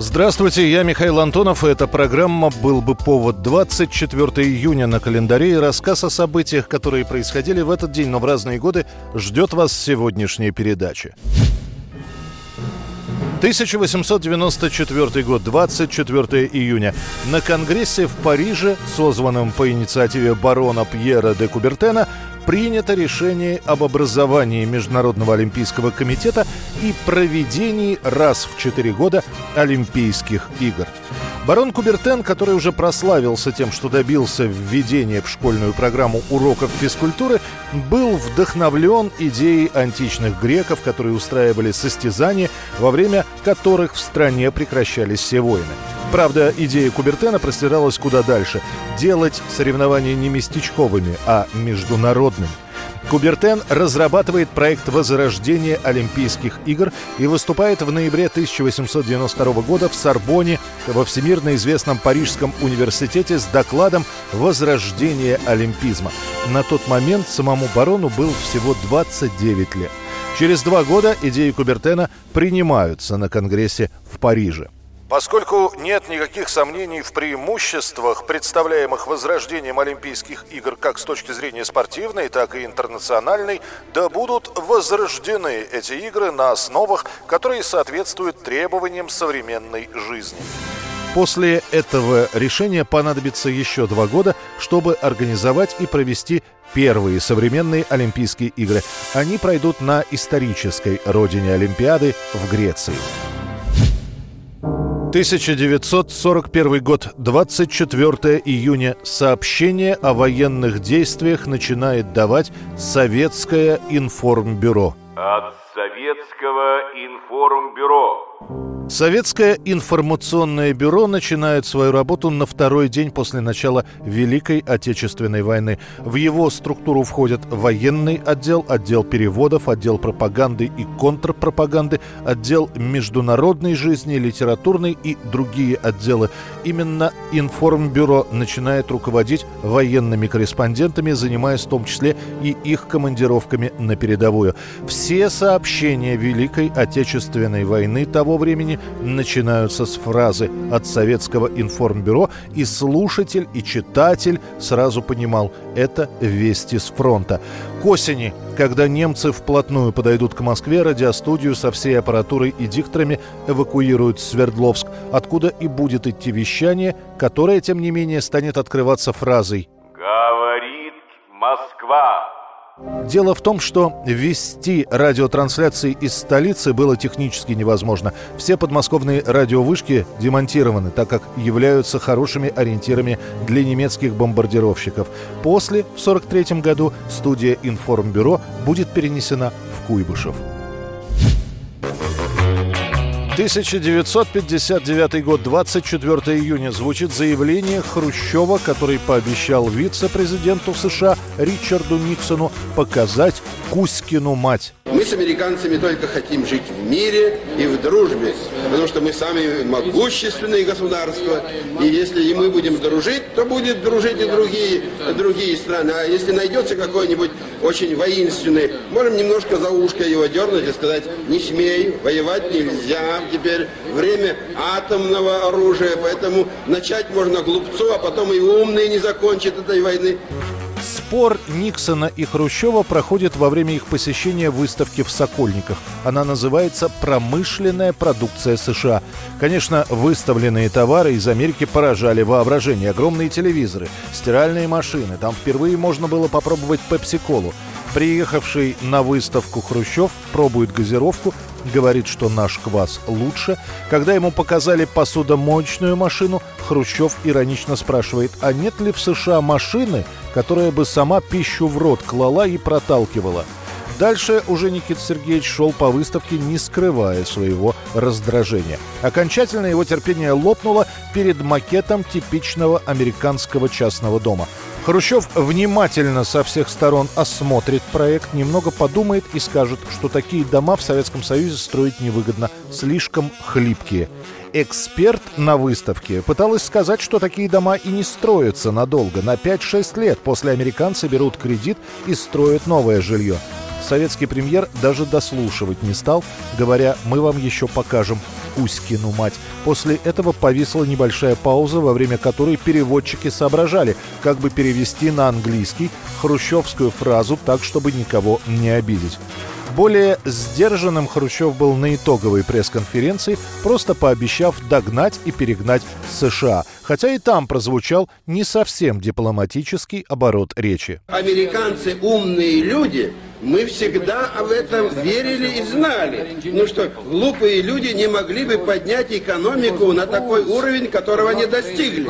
Здравствуйте, я Михаил Антонов, и эта программа «Был бы повод» 24 июня на календаре и рассказ о событиях, которые происходили в этот день, но в разные годы, ждет вас сегодняшняя передача. 1894 год, 24 июня. На Конгрессе в Париже, созванном по инициативе барона Пьера де Кубертена, принято решение об образовании Международного олимпийского комитета и проведении раз в четыре года Олимпийских игр. Барон Кубертен, который уже прославился тем, что добился введения в школьную программу уроков физкультуры, был вдохновлен идеей античных греков, которые устраивали состязания, во время которых в стране прекращались все войны. Правда, идея Кубертена простиралась куда дальше – делать соревнования не местечковыми, а международными. Кубертен разрабатывает проект возрождения Олимпийских игр и выступает в ноябре 1892 года в Сорбоне во всемирно известном Парижском университете с докладом «Возрождение олимпизма». На тот момент самому барону был всего 29 лет. Через два года идеи Кубертена принимаются на Конгрессе в Париже. Поскольку нет никаких сомнений в преимуществах, представляемых возрождением Олимпийских игр как с точки зрения спортивной, так и интернациональной, да будут возрождены эти игры на основах, которые соответствуют требованиям современной жизни. После этого решения понадобится еще два года, чтобы организовать и провести первые современные Олимпийские игры. Они пройдут на исторической родине Олимпиады в Греции. 1941 год, 24 июня. Сообщение о военных действиях начинает давать Советское информбюро. От Советского информбюро. Советское информационное бюро начинает свою работу на второй день после начала Великой Отечественной войны. В его структуру входят военный отдел, отдел переводов, отдел пропаганды и контрпропаганды, отдел международной жизни, литературной и другие отделы. Именно информбюро начинает руководить военными корреспондентами, занимаясь в том числе и их командировками на передовую. Все сообщения Великой Отечественной войны того времени начинаются с фразы от советского информбюро, и слушатель и читатель сразу понимал – это вести с фронта. К осени, когда немцы вплотную подойдут к Москве, радиостудию со всей аппаратурой и дикторами эвакуируют в Свердловск, откуда и будет идти вещание, которое, тем не менее, станет открываться фразой «Говорит Москва». Дело в том, что вести радиотрансляции из столицы было технически невозможно. Все подмосковные радиовышки демонтированы, так как являются хорошими ориентирами для немецких бомбардировщиков. После, в 1943 году, студия «Информбюро» будет перенесена в Куйбышев. 1959 год, 24 июня, звучит заявление Хрущева, который пообещал вице-президенту США Ричарду Никсону показать Кузькину мать. Мы с американцами только хотим жить в мире и в дружбе, потому что мы самые могущественные государства, и если и мы будем дружить, то будет дружить и другие, другие страны. А если найдется какой-нибудь очень воинственный, можем немножко за ушко его дернуть и сказать, не смей, воевать нельзя, теперь время атомного оружия, поэтому начать можно глупцу, а потом и умные не закончат этой войны. Спор Никсона и Хрущева проходит во время их посещения выставки в Сокольниках. Она называется «Промышленная продукция США». Конечно, выставленные товары из Америки поражали воображение. Огромные телевизоры, стиральные машины. Там впервые можно было попробовать пепси-колу. Приехавший на выставку Хрущев пробует газировку, говорит, что наш квас лучше. Когда ему показали посудомоечную машину, Хрущев иронично спрашивает, а нет ли в США машины, которая бы сама пищу в рот клала и проталкивала? Дальше уже Никита Сергеевич шел по выставке, не скрывая своего раздражения. Окончательно его терпение лопнуло перед макетом типичного американского частного дома. Хрущев внимательно со всех сторон осмотрит проект, немного подумает и скажет, что такие дома в Советском Союзе строить невыгодно, слишком хлипкие. Эксперт на выставке пыталась сказать, что такие дома и не строятся надолго. На 5-6 лет после американцы берут кредит и строят новое жилье. Советский премьер даже дослушивать не стал, говоря «мы вам еще покажем Кузькину мать». После этого повисла небольшая пауза, во время которой переводчики соображали, как бы перевести на английский хрущевскую фразу так, чтобы никого не обидеть. Более сдержанным Хрущев был на итоговой пресс-конференции, просто пообещав догнать и перегнать США. Хотя и там прозвучал не совсем дипломатический оборот речи. Американцы умные люди, мы всегда об этом верили и знали. Ну что, глупые люди не могли бы поднять экономику на такой уровень, которого не достигли.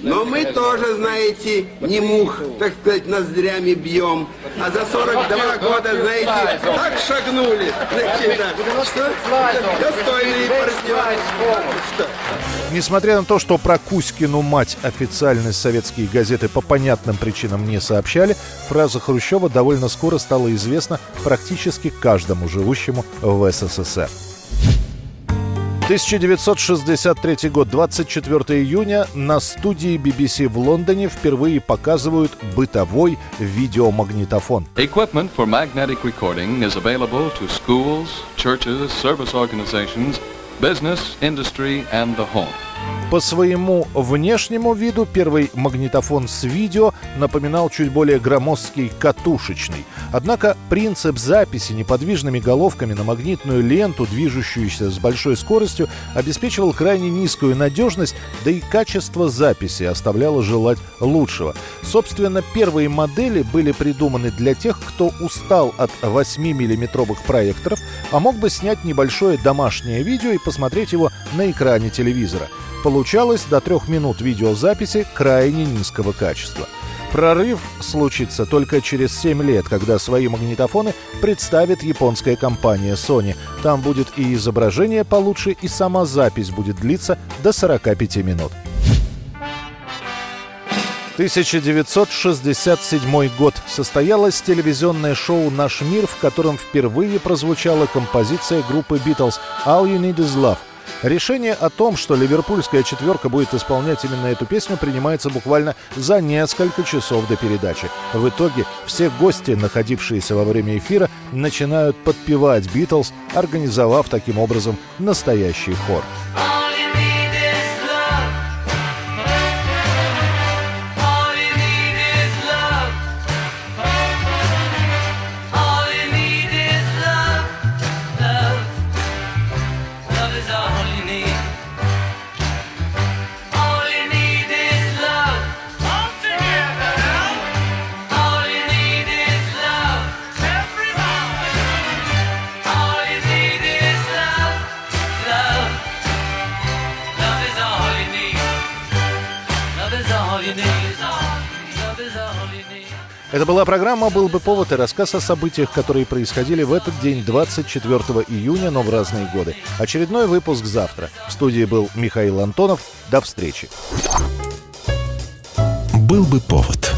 Но мы тоже, знаете, не мух, так сказать, ноздрями бьем. А за 42 года, знаете, так шагнули. Знаете, да, что достойные партнеры. Что? Несмотря на то, что про Кузькину мать официальные советские газеты по понятным причинам не сообщали, фраза Хрущева довольно скоро стала известна практически каждому живущему в СССР. 1963 год, 24 июня, на студии BBC в Лондоне впервые показывают бытовой видеомагнитофон. Equipment for magnetic recording is available to schools, churches, service organizations, business, industry and the home. По своему внешнему виду первый магнитофон с видео напоминал чуть более громоздкий катушечный. Однако принцип записи неподвижными головками на магнитную ленту, движущуюся с большой скоростью, обеспечивал крайне низкую надежность, да и качество записи оставляло желать лучшего. Собственно, первые модели были придуманы для тех, кто устал от 8-миллиметровых проекторов, а мог бы снять небольшое домашнее видео и посмотреть его на экране телевизора. Получалось до трех минут видеозаписи крайне низкого качества. Прорыв случится только через 7 лет, когда свои магнитофоны представит японская компания Sony. Там будет и изображение получше, и сама запись будет длиться до 45 минут. 1967 год. Состоялось телевизионное шоу «Наш мир», в котором впервые прозвучала композиция группы Beatles «All You Need Is Love». Решение о том, что ливерпульская четверка будет исполнять именно эту песню, принимается буквально за несколько часов до передачи. В итоге все гости, находившиеся во время эфира, начинают подпевать «Битлз», организовав таким образом настоящий хор. Это была программа «Был бы повод» и рассказ о событиях, которые происходили в этот день, 24 июня, но в разные годы. Очередной выпуск завтра. В студии был Михаил Антонов. До встречи. «Был бы повод»